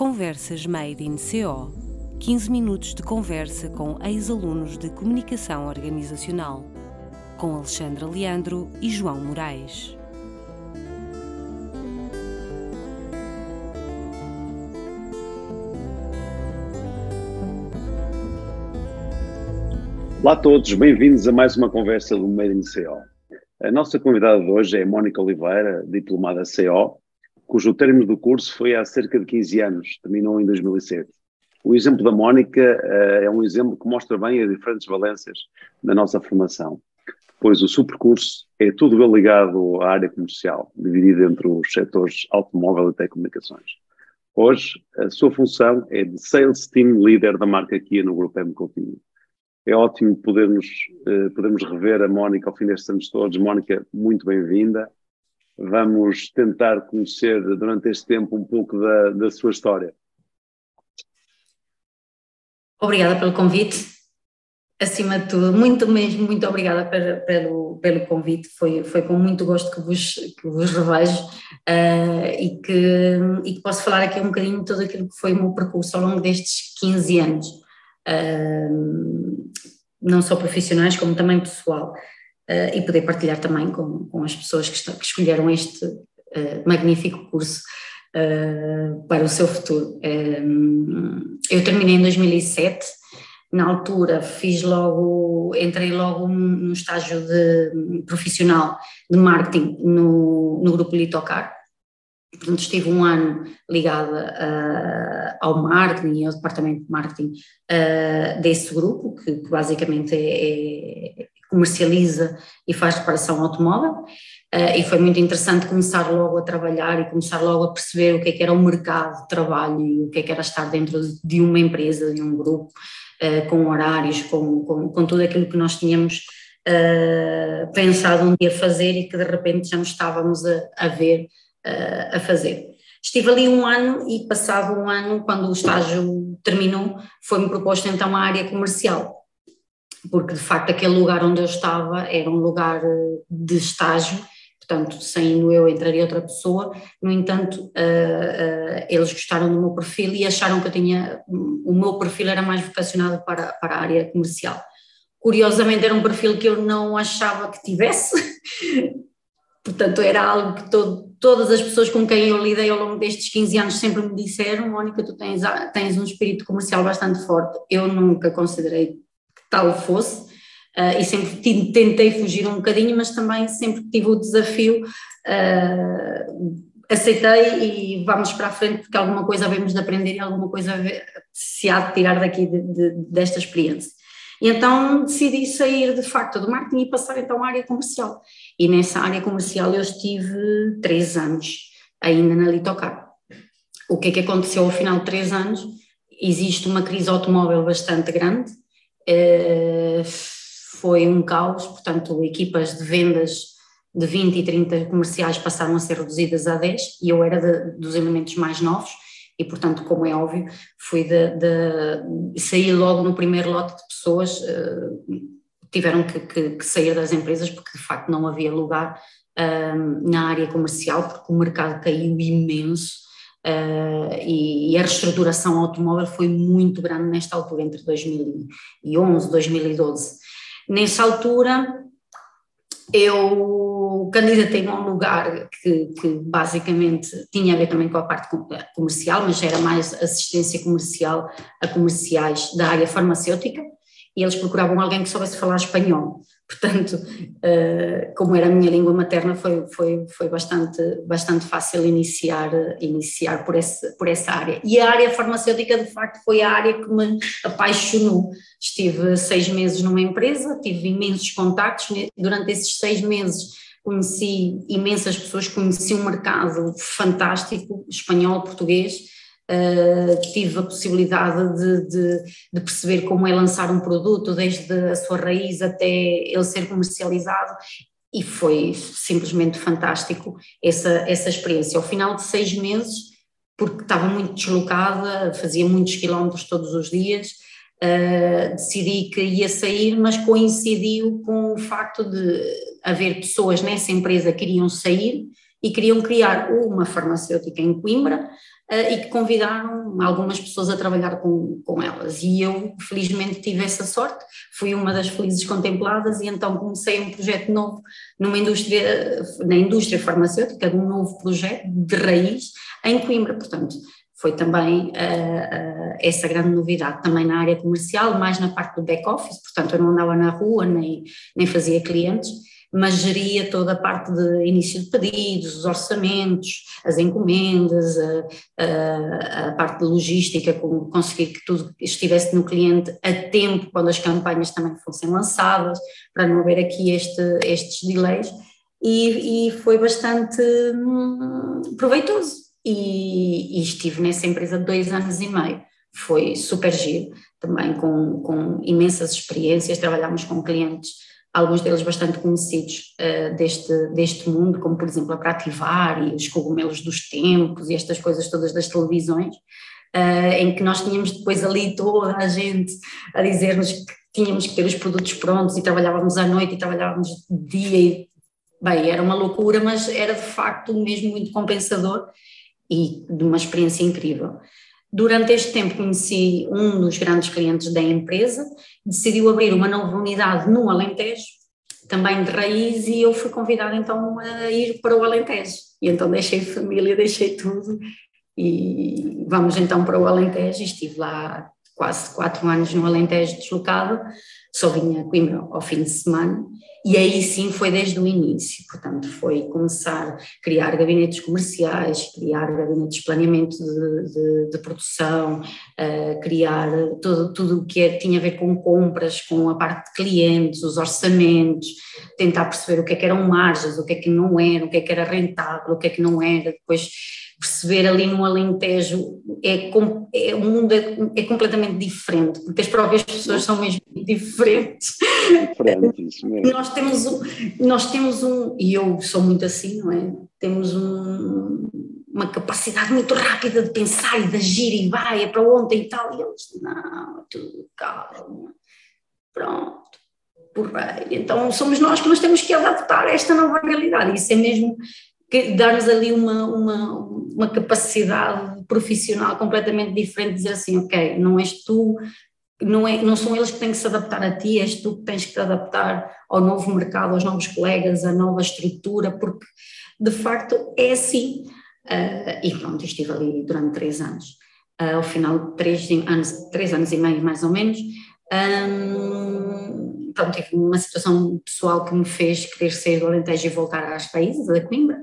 Conversas Made in CO 15 minutos de conversa com ex-alunos de Comunicação Organizacional, com Alexandra Leandro e João Moraes. Olá a todos, bem-vindos a mais uma conversa do Made in CO. A nossa convidada de hoje é Mónica Oliveira, diplomada CO, cujo término do curso foi há cerca de 15 anos, terminou em 2007. O exemplo da Mónica uh, é um exemplo que mostra bem as diferentes valências da nossa formação, pois o seu percurso é tudo ligado à área comercial, dividido entre os setores automóvel e telecomunicações. Hoje, a sua função é de Sales Team Leader da marca Kia no Grupo M Coutinho. É ótimo podermos, uh, podermos rever a Mónica ao fim destes anos todos. Mónica, muito bem-vinda. Vamos tentar conhecer durante este tempo um pouco da, da sua história. Obrigada pelo convite. Acima de tudo, muito mesmo, muito obrigada pelo, pelo, convite. Foi, foi com muito gosto que vos, que vos revejo uh, e, que, e que posso falar aqui um bocadinho de tudo aquilo que foi o meu percurso ao longo destes 15 anos, uh, não só profissionais como também pessoal uh, e poder partilhar também com, com as pessoas que, que escolheram este uh, magnífico curso uh, para o seu futuro. eu terminei em 2007, na altura fiz logo, entrei logo num estágio de, profissional de marketing no, no grupo Litocar, Portanto, estive um ano ligada uh, ao marketing e ao departamento de marketing uh, desse grupo, que, que basicamente é, é, comercializa e faz reparação automóvel. Uh, e foi muito interessante começar logo a trabalhar e começar logo a perceber o que é que era o mercado de trabalho e o que é que era estar dentro de uma empresa, de um grupo, uh, com horários, com, com, com, tudo aquilo que nós tínhamos uh, pensado um dia fazer e que de repente já nos estávamos a, a ver a fazer. Estive ali um ano e passado um ano, quando o estágio terminou, foi-me proposto então a área comercial porque de facto aquele lugar onde eu estava era um lugar eh, de estágio, portanto, saindo eu entraria outra pessoa, no entanto, uh, uh, eles gostaram do meu perfil e acharam que eu tinha, o meu perfil era mais vocacionado para, para a área comercial. Curiosamente era um perfil que eu não achava que tivesse, portanto era algo que todo, todas as pessoas com quem eu lidei ao longo destes 15 anos sempre me disseram, Mónica, tu tens, tens um espírito comercial bastante forte, eu nunca considerei tal fosse, uh, e sempre tentei fugir um bocadinho, mas também sempre tive o desafio, uh, aceitei e vamos para a frente porque alguma coisa havemos de aprender e alguma coisa se há de tirar daqui de, de, desta experiência. E então decidi sair de facto do marketing e passar então à área comercial. E nessa área comercial eu estive três anos ainda na Litocar. O que é que aconteceu ao final de três anos? Existe uma crise automóvel bastante grande, foi um caos, portanto, equipas de vendas de 20 e 30 comerciais passaram a ser reduzidas a 10 e eu era de, dos elementos mais novos e, portanto, como é óbvio, fui de, de sair logo no primeiro lote de pessoas, uh, tiveram que, que, que, sair das empresas porque de facto não havia lugar uh, na área comercial porque o mercado caiu imenso E, e, a reestruturação automóvel foi muito grande nesta altura, entre 2011 e 2012. Nessa altura, eu candidatei a um lugar que, que, basicamente tinha a ver também com a parte comercial, mas era mais assistência comercial a comerciais da área farmacêutica, e eles procuravam alguém que soubesse falar espanhol. Portanto, uh, como era a minha língua materna, foi, foi, foi bastante, bastante fácil iniciar, iniciar por, esse, por essa área. E a área farmacêutica, de facto, foi a área que me apaixonou. Estive seis meses numa empresa, tive imensos contactos. Durante esses seis meses, conheci imensas pessoas, conheci um mercado fantástico, espanhol, português Uh, tive a possibilidade de, de, de, perceber como é lançar um produto, desde a sua raiz até ele ser comercializado, e foi simplesmente fantástico essa, essa experiência. Ao final de seis meses, porque estava muito deslocada, fazia muitos quilómetros todos os dias, uh, decidi que ia sair, mas coincidiu com o facto de haver pessoas nessa empresa que iriam sair e queriam criar uma farmacêutica em Coimbra e que convidaram algumas pessoas a trabalhar com, com elas. E eu, felizmente, tive essa sorte, fui uma das felizes contempladas e então comecei um projeto novo numa indústria, na indústria farmacêutica, um novo projeto de raiz em Coimbra. Portanto, foi também uh, uh, essa grande novidade, também na área comercial, mais na parte do back-office, portanto eu não andava na rua, nem, nem fazia clientes, mas geria toda a parte de início de pedidos, os orçamentos, as encomendas, a, a, a parte de logística, com, conseguir que tudo estivesse no cliente a tempo, quando as campanhas também fossem lançadas, para não haver aqui este, estes delays, e, e foi bastante hum, proveitoso. E, e, estive nessa empresa dois anos e meio. Foi super giro, também com, com imensas experiências, trabalhámos com clientes, alguns deles bastante conhecidos uh, deste, deste mundo, como por exemplo a Prativar e os cogumelos dos tempos e estas coisas todas das televisões, uh, em que nós tínhamos depois ali toda a gente a dizer-nos que tínhamos que ter os produtos prontos e trabalhávamos à noite e trabalhávamos dia e, bem, era uma loucura, mas era de facto mesmo muito compensador e de uma experiência incrível. Durante este tempo conheci um dos grandes clientes da empresa, decidiu abrir uma nova unidade no Alentejo, também de raiz, e eu fui convidada então a ir para o Alentejo. E então deixei família, deixei tudo, e vamos então para o Alentejo, estive lá quase quatro anos no Alentejo deslocado, só vinha a Coimbra ao fim de semana, e aí sim foi desde o início, portanto, foi começar a criar gabinetes comerciais, criar gabinetes de planeamento de, de, de produção, uh, criar todo, tudo o que é, tinha a ver com compras, com a parte de clientes, os orçamentos, tentar perceber o que é que eram margens, o que é que não era, o que é que era rentável, o que é que não era, depois perceber ali no Alentejo é, é o mundo é, é, completamente diferente, porque as próprias pessoas são mesmo diferentes. Diferentes, mesmo. Nós temos um, nós temos um, e eu sou muito assim, não é? Temos um, uma capacidade muito rápida de pensar e de agir e vai, é para ontem e tal, e eles, não, tudo calma, pronto, porreiro. Então somos nós que nos temos que adaptar a esta nova realidade, isso é mesmo dar-nos ali uma, uma, uma capacidade profissional completamente diferente, dizer assim, ok, não és tu, não, é, não são eles que têm que se adaptar a ti, és tu que tens que te adaptar ao novo mercado, aos novos colegas, à nova estrutura, porque de facto é assim. Uh, e pronto, estive ali durante três anos. Uh, ao final de três anos, três anos e meio mais ou menos, um, pronto, tive uma situação pessoal que me fez querer sair do Alentejo e voltar às países, da Coimbra,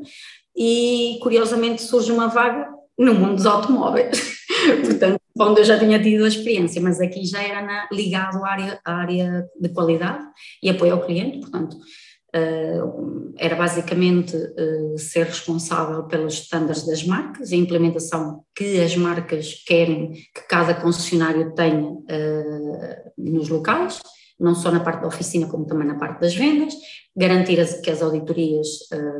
e curiosamente surge uma vaga no mundo dos automóveis. Portanto, onde eu já tinha tido a experiência, mas aqui já era na, ligado à área, à área de qualidade e apoio ao cliente, portanto, era basicamente uh, ser responsável pelos estándares das marcas, a implementação que as marcas querem que cada concessionário tenha uh, nos locais, não só na parte da oficina, como também na parte das vendas, garantir que as auditorias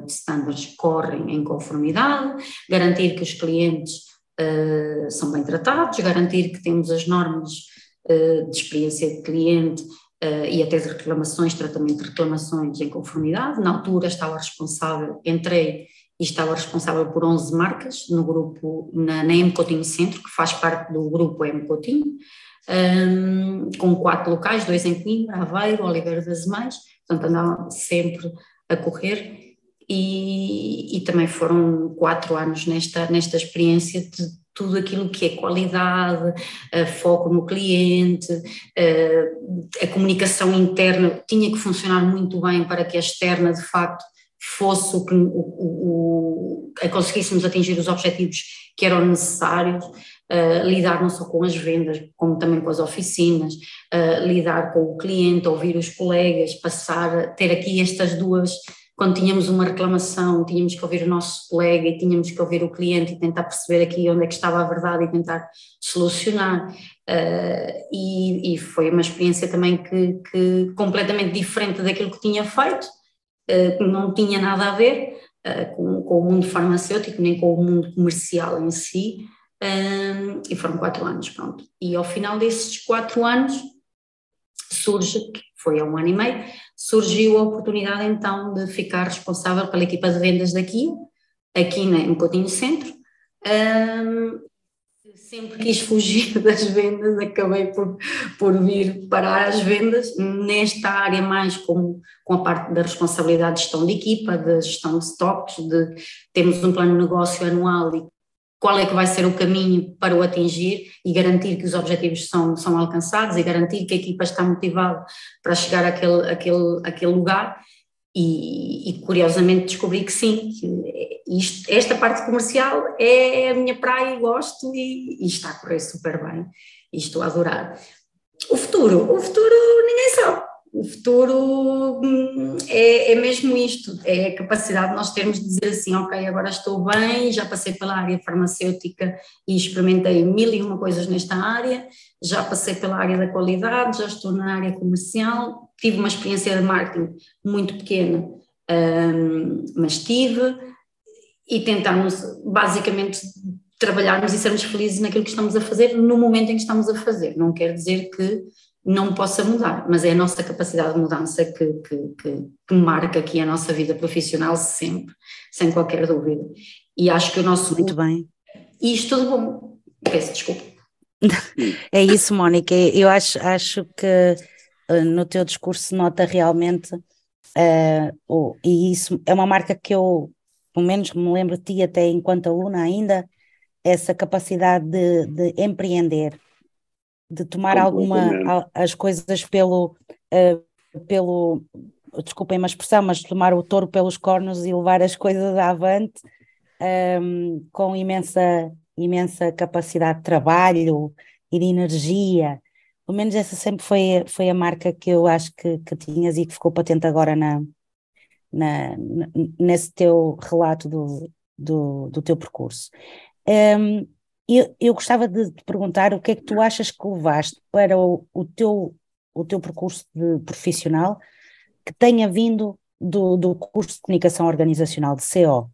de standards correm em conformidade, garantir que os clientes são bem tratados, garantir que temos as normas de experiência de cliente e até de reclamações, tratamento de reclamações em conformidade. Na altura estava responsável, entrei e estava responsável por 11 marcas no grupo, na, na Centro, que faz parte do grupo M Coutinho, um, com quatro locais, dois em Coimbra, Aveiro, Oliveira das Mães, portanto andava sempre a correr e, e, também foram quatro anos nesta, nesta experiência de tudo aquilo que é qualidade, foco no cliente, a comunicação interna tinha que funcionar muito bem para que a externa de facto fosse o que o, o, o, conseguíssemos atingir os objetivos que eram necessários uh, lidar não só com as vendas, como também com as oficinas, uh, lidar com o cliente, ouvir os colegas, passar, ter aqui estas duas, quando tínhamos uma reclamação, tínhamos que ouvir o nosso colega e tínhamos que ouvir o cliente e tentar perceber aqui onde é que estava a verdade e tentar solucionar. Uh, e, e, foi uma experiência também que, que completamente diferente daquilo que tinha feito, que não tinha nada a ver com, com, o mundo farmacêutico, nem com o mundo comercial em si, e foram quatro anos, pronto. E ao final desses quatro anos surge, foi há um ano e meio, surgiu a oportunidade então de ficar responsável pela equipa de vendas daqui, aqui em Coutinho Centro. Um, sempre quis fugir das vendas, acabei por, por vir parar as vendas nesta área mais com, com a parte da responsabilidade de gestão de equipa, de gestão de stocks, de termos um plano de negócio anual e qual é que vai ser o caminho para o atingir e garantir que os objetivos são, são alcançados e garantir que a equipa está motivada para chegar àquele, àquele, àquele lugar e, e, curiosamente descobri que sim, que isto, esta parte comercial é a minha praia e gosto e, e, está a correr super bem e estou a adorar. O futuro, o futuro ninguém sabe. O futuro hum, é, é, mesmo isto, é a capacidade de nós termos de dizer assim, ok, agora estou bem, já passei pela área farmacêutica e experimentei mil e uma coisas nesta área, já passei pela área da qualidade, já estou na área comercial, tive uma experiência de marketing muito pequena, um, mas tive, e tentarmos basicamente trabalharmos e sermos felizes naquilo que estamos a fazer no momento em que estamos a fazer. Não quer dizer que não possa mudar, mas é a nossa capacidade de mudança que, que, que, que marca aqui a nossa vida profissional sempre, sem qualquer dúvida. E acho que o nosso. Muito bem. E isto tudo bom. Peço desculpa. é isso, Mónica. Eu acho, acho que uh, no teu discurso nota realmente, uh, oh, e isso é uma marca que eu, pelo menos me lembro de ti até enquanto aluna ainda, essa capacidade de, de empreender, de tomar alguma as coisas pelo uh, pelo desculpem a expressão, mas tomar o touro pelos cornos e levar as coisas avante um, ehm, com imensa imensa capacidade de trabalho e de energia. Pelo menos essa sempre foi, foi a marca que eu acho que, que tinhas e que ficou patente agora na, na, nesse teu relato do, do, do teu percurso. Um, ehm, eu, eu gostava de te perguntar o que é que tu achas que levaste para o, o, teu, o teu percurso de profissional que tenha vindo do, do curso de comunicação organizacional de CO?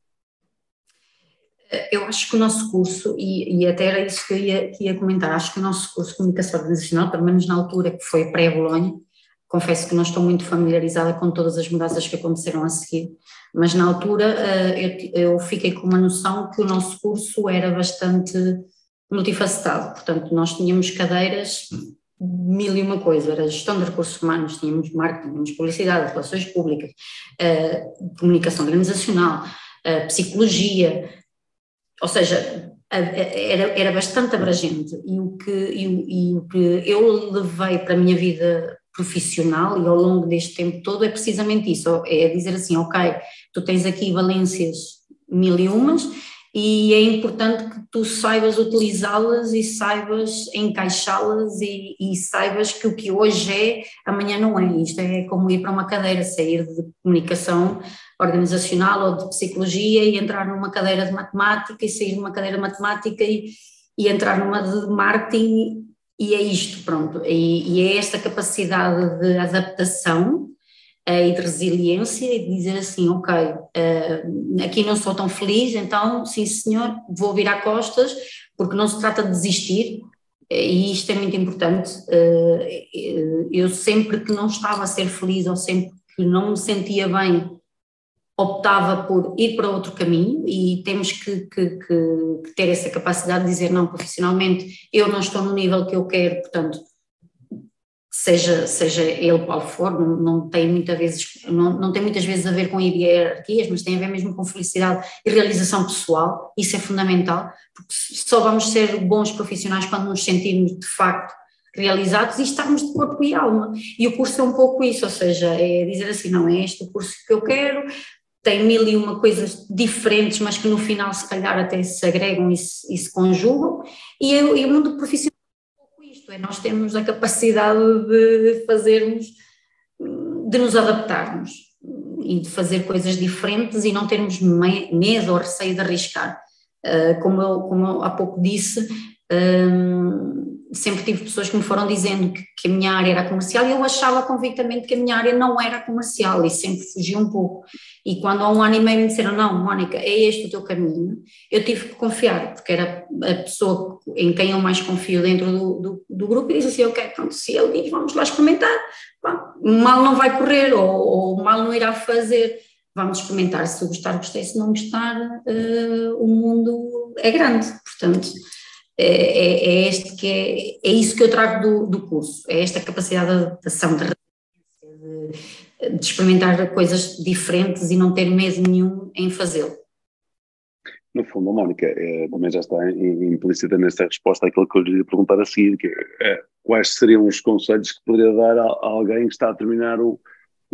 Eu acho que o nosso curso, e, e até era isso que eu ia, que ia comentar, acho que o nosso curso de comunicação organizacional, pelo menos na altura que foi pré-Bolonha, confesso que não estou muito familiarizada com todas as mudanças que aconteceram a seguir, mas na altura eh, eu, fiquei com uma noção que o nosso curso era bastante multifacetado, portanto nós tínhamos cadeiras mil e uma coisa, era gestão de recursos humanos, tínhamos marketing, tínhamos publicidade, relações públicas, eh, comunicação organizacional, eh, psicologia, ou seja, era, era bastante abrangente. E o, que, e, e o que eu levei para a minha vida profissional e ao longo deste tempo todo é precisamente isso, é dizer assim, ok, tu tens aqui valências mil e umas e é importante que tu saibas utilizá-las e saibas encaixá-las e, e, saibas que o que hoje é, amanhã não é. Isto é como ir para uma cadeira, sair de comunicação organizacional ou de psicologia e entrar numa cadeira de matemática e sair de uma cadeira de matemática e, e entrar numa de marketing e é isto, pronto, e, e é esta capacidade de adaptação uh, e de resiliência e de dizer assim, ok, uh, aqui não sou tão feliz, então sim senhor, vou virar costas, porque não se trata de desistir, eh, e isto é muito importante, eu sempre que não estava a ser feliz ou sempre que não me sentia bem optava por ir para outro caminho e temos que, que, que, ter essa capacidade de dizer não profissionalmente eu não estou no nível que eu quero, portanto seja, seja ele qual for, não, não tem muitas vezes não, não tem muitas vezes a ver com hierarquias, mas tem a ver mesmo com felicidade e realização pessoal, isso é fundamental, porque só vamos ser bons profissionais quando nos sentirmos de facto realizados e estarmos de corpo e alma. E o curso é um pouco isso, ou seja, é dizer assim, não é este o curso que eu quero, tem mil e uma coisas diferentes, mas que no final se calhar até se agregam e se, e se conjugam, e, eu, e o mundo profissional é um pouco isto, é nós temos a capacidade de fazermos, de nos adaptarmos e de fazer coisas diferentes e não termos medo ou receio de arriscar. Uh, como, eu, como eu há pouco disse, um, sempre tive pessoas que me foram dizendo que, que, a minha área era comercial e eu achava convictamente que a minha área não era comercial e sempre fugi um pouco. E quando há um ano e meio me disseram, não, Mónica, é este o teu caminho, eu tive que confiar, porque era a pessoa em quem eu mais confio dentro do, do, do grupo e disse assim, ok, pronto, se ele diz, vamos lá experimentar, Bom, mal não vai correr ou, ou mal não irá fazer. Vamos experimentar, se gostar, gostei, se não gostar, uh, o mundo é grande, portanto, é, é, é, este que é, é isso que eu trago do, do curso, é esta capacidade de adaptação, de, de, de experimentar coisas diferentes e não ter medo nenhum em fazê-lo. No fundo, Mónica é, também já está implícita nessa resposta àquilo que eu lhe ia perguntar a seguir, que é, quais seriam os conselhos que poderia dar a, a alguém que está a terminar o,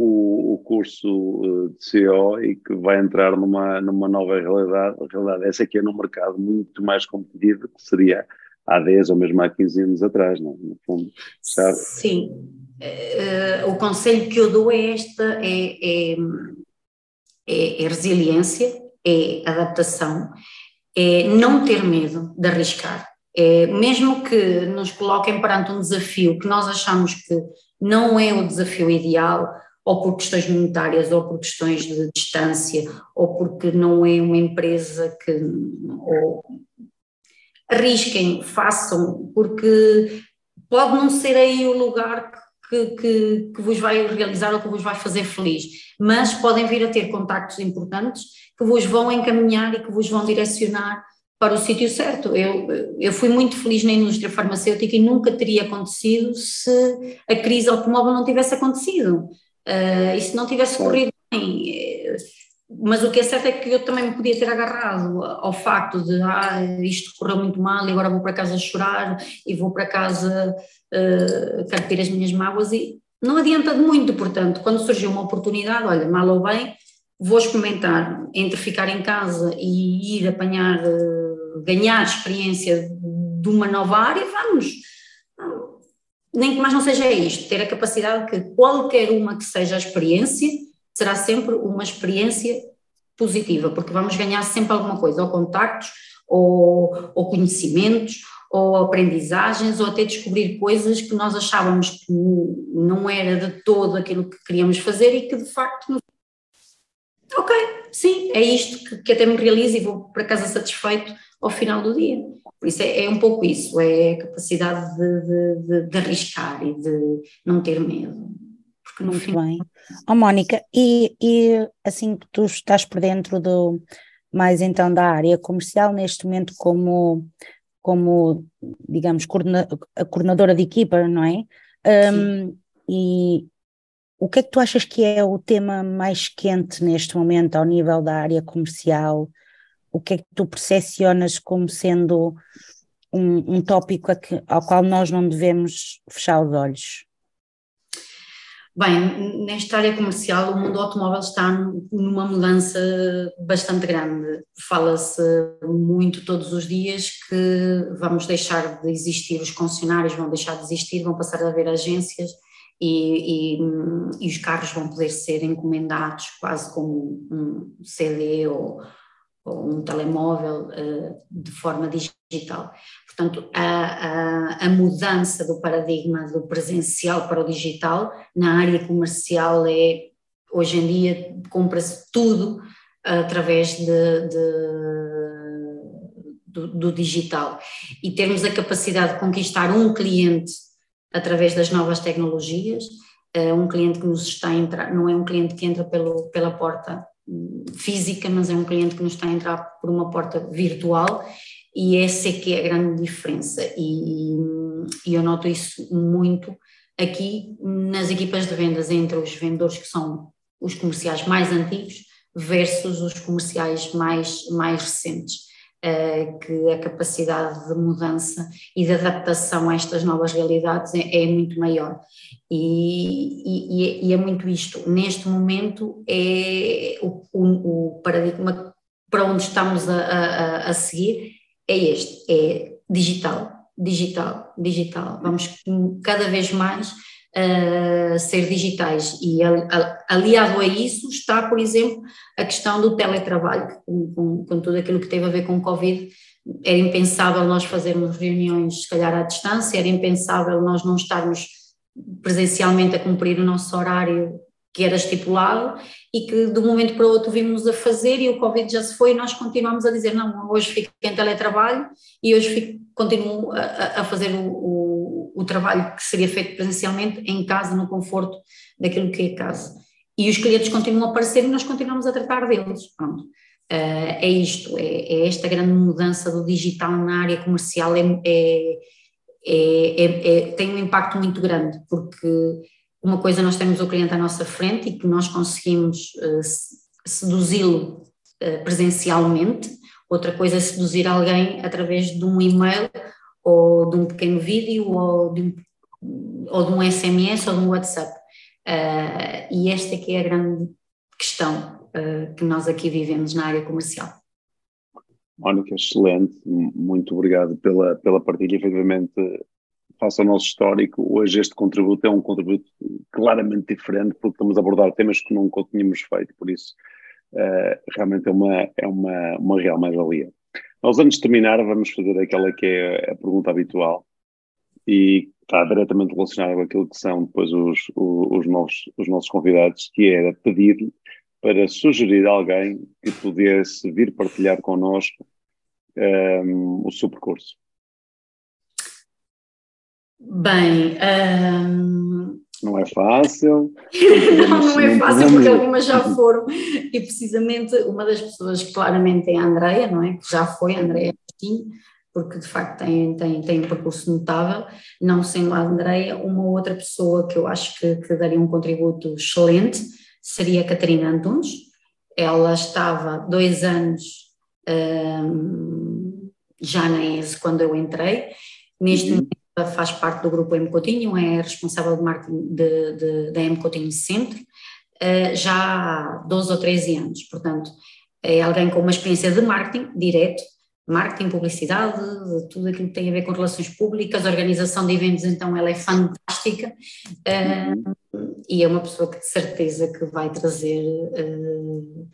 o, o, curso eh, de CO e que vai entrar numa, numa nova realidade, realidade essa que é num mercado muito mais competitivo que seria há 10 ou mesmo há 15 anos atrás, não? no fundo. Sabe? Sim, uh, o conselho que eu dou é esta, é, é, é, é resiliência, é adaptação, é não ter medo de arriscar. É, mesmo que nos coloquem perante um desafio que nós achamos que não é o desafio ideal, ou por questões monetárias, ou por questões de distância, ou porque não é uma empresa que. Ou, arrisquem, façam, porque pode não ser aí o lugar que, que, que, vos vai realizar ou que vos vai fazer feliz, mas podem vir a ter contactos importantes que vos vão encaminhar e que vos vão direcionar para o sítio certo. Eu, eu fui muito feliz na indústria farmacêutica e nunca teria acontecido se a crise automóvel não tivesse acontecido. Uh, e se não tivesse corrido bem. Mas o que é certo é que eu também me podia ter agarrado ao facto de ah, isto correu muito mal e agora vou para casa chorar e vou para casa uh, carpir as minhas mágoas e não adianta de muito, portanto, quando surgiu uma oportunidade, olha, mal ou bem, vou experimentar entre ficar em casa e ir apanhar, uh, ganhar experiência de uma nova área, vamos. Nem que mais não seja isto, ter a capacidade que qualquer uma que seja a experiência, será sempre uma experiência positiva, porque vamos ganhar sempre alguma coisa, ou contactos, ou, ou conhecimentos, ou aprendizagens, ou até descobrir coisas que nós achávamos que não era de todo aquilo que queríamos fazer e que de facto ok, sim, é isto que, que até me realizo e vou para casa satisfeito ao final do dia. Por isso é, é um pouco isso, é a capacidade de, de, de, de, arriscar e de não ter medo. Porque no Muito bem. Oh, Mónica, e, e assim que tu estás por dentro do mais então da área comercial neste momento como como digamos coordena, a coordenadora de equipa, não é? Um, e o que é que tu achas que é o tema mais quente neste momento ao nível da área comercial? O que é que tu percepcionas como sendo um, um tópico que, ao qual nós não devemos fechar os olhos? Bem, nesta área comercial, o mundo automóvel está numa mudança bastante grande. Fala-se muito todos os dias que vamos deixar de existir, os concessionários vão deixar de existir, vão passar a haver agências e, e, e, os carros vão poder ser encomendados quase como um CD ou, ou um telemóvel uh, de forma digital. Portanto, a, a, a, mudança do paradigma do presencial para o digital na área comercial é, hoje em dia, compra-se tudo através de, de, do, do digital. E termos a capacidade de conquistar um cliente através das novas tecnologias. Uh, um cliente que nos está a entrar, não é um cliente que entra pelo, pela porta física, mas é um cliente que nos está a entrar por uma porta virtual e essa é que é a grande diferença e, e eu noto isso muito aqui nas equipas de vendas entre os vendedores que são os comerciais mais antigos versus os comerciais mais, mais recentes. Eh, que a capacidade de mudança e de adaptação a estas novas realidades é, é muito maior. E, e, e, é muito isto. Neste momento, é o, o, o paradigma para onde estamos a, a, a seguir é este: é digital, digital, digital. Vamos cada vez mais ser digitais. E aliado a isso está, por exemplo, a questão do teletrabalho, com, com, com tudo aquilo que teve a ver com o Covid. Era impensável nós fazermos reuniões, se calhar, à distância, era impensável nós não estarmos presencialmente a cumprir o nosso horário que era estipulado e que de um momento para o outro vimos a fazer e o Covid já se foi e nós continuamos a dizer não, hoje fico em teletrabalho e hoje fico, continuo a, a fazer o, o, o, trabalho que seria feito presencialmente em casa, no conforto daquilo que é casa. e os clientes continuam a aparecer e nós continuamos a tratar deles. Pronto. Uh, é isto, é, é, esta grande mudança do digital na área comercial, é, é, é, tem um impacto muito grande, porque uma coisa nós temos o cliente à nossa frente e que nós conseguimos uh, seduzi-lo uh, presencialmente, outra coisa é seduzir alguém através de um e-mail ou de um pequeno vídeo ou de um, ou de um SMS ou de um WhatsApp. Uh, e esta que é a grande questão uh, que nós aqui vivemos na área comercial. Mónica, excelente, muito obrigado pela, pela partilha. Efetivamente, face ao nosso histórico, hoje este contributo é um contributo claramente diferente, porque estamos a abordar temas que nunca tínhamos feito, por isso uh, realmente é uma, é uma, uma real mais-valia. Nós, antes de terminar, vamos fazer aquela que é a pergunta habitual e está diretamente relacionada com aquilo que são depois os, os, os, novos, os nossos convidados, que era pedir para sugerir alguém que pudesse vir partilhar connosco um, ehm, o seu percurso. Bem, um... não é fácil. não, não é fácil porque algumas já foram e precisamente uma das pessoas claramente é a Andreia, não é? Que já foi a Andreia Agostinho, porque de facto tem, tem, tem um percurso notável, não sendo a Andreia, uma outra pessoa que eu acho que, que daria um contributo excelente seria a Catarina Antunes. Ela estava dois anos um, já na ESE quando eu entrei, neste uhum. momento faz parte do grupo M Coutinho, é responsável de marketing da M Coutinho Centro, uh, já há 12 ou 13 anos, portanto é alguém com uma experiência de marketing direto, marketing, publicidade, tudo aquilo que tem a ver com relações públicas, organização de eventos, então ela é fantástica uh, e é uma pessoa que de certeza que vai trazer uh,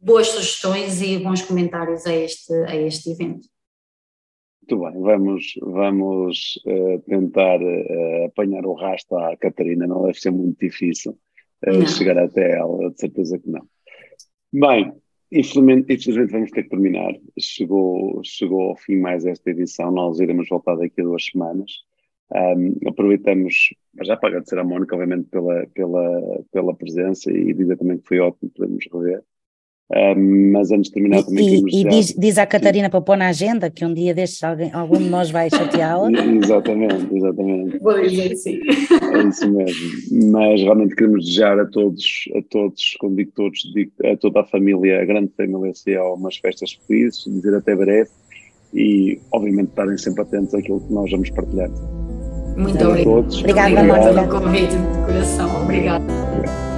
boas sugestões e bons comentários a este, a este evento. Muito bem, vamos, vamos uh, tentar apanhar o rastro à Catarina, não deve ser muito difícil chegar até ela, de certeza que não. Bem, Infelizmente, infelizmente vamos ter que terminar. Chegou, chegou ao fim mais esta edição, nós iremos voltar daqui a duas semanas. Um, aproveitamos, já para agradecer à Mónica, obviamente, pela, pela, pela presença e dizer também que foi ótimo podermos rever mas antes de terminar também E, e diz, diz à Catarina para pôr na agenda que um dia destes alguém, algum de nós vai chateá-la. exatamente, exatamente. Vou dizer sim. É isso mesmo. Mas realmente queremos desejar a todos, a todos, como digo todos, digo, a toda a família, a grande família CEO, umas festas felizes, dizer até breve e obviamente estarem sempre atentos àquilo que nós vamos partilhar. Muito obrigada. Obrigada, Obrigada, pelo convite de coração. Obrigada.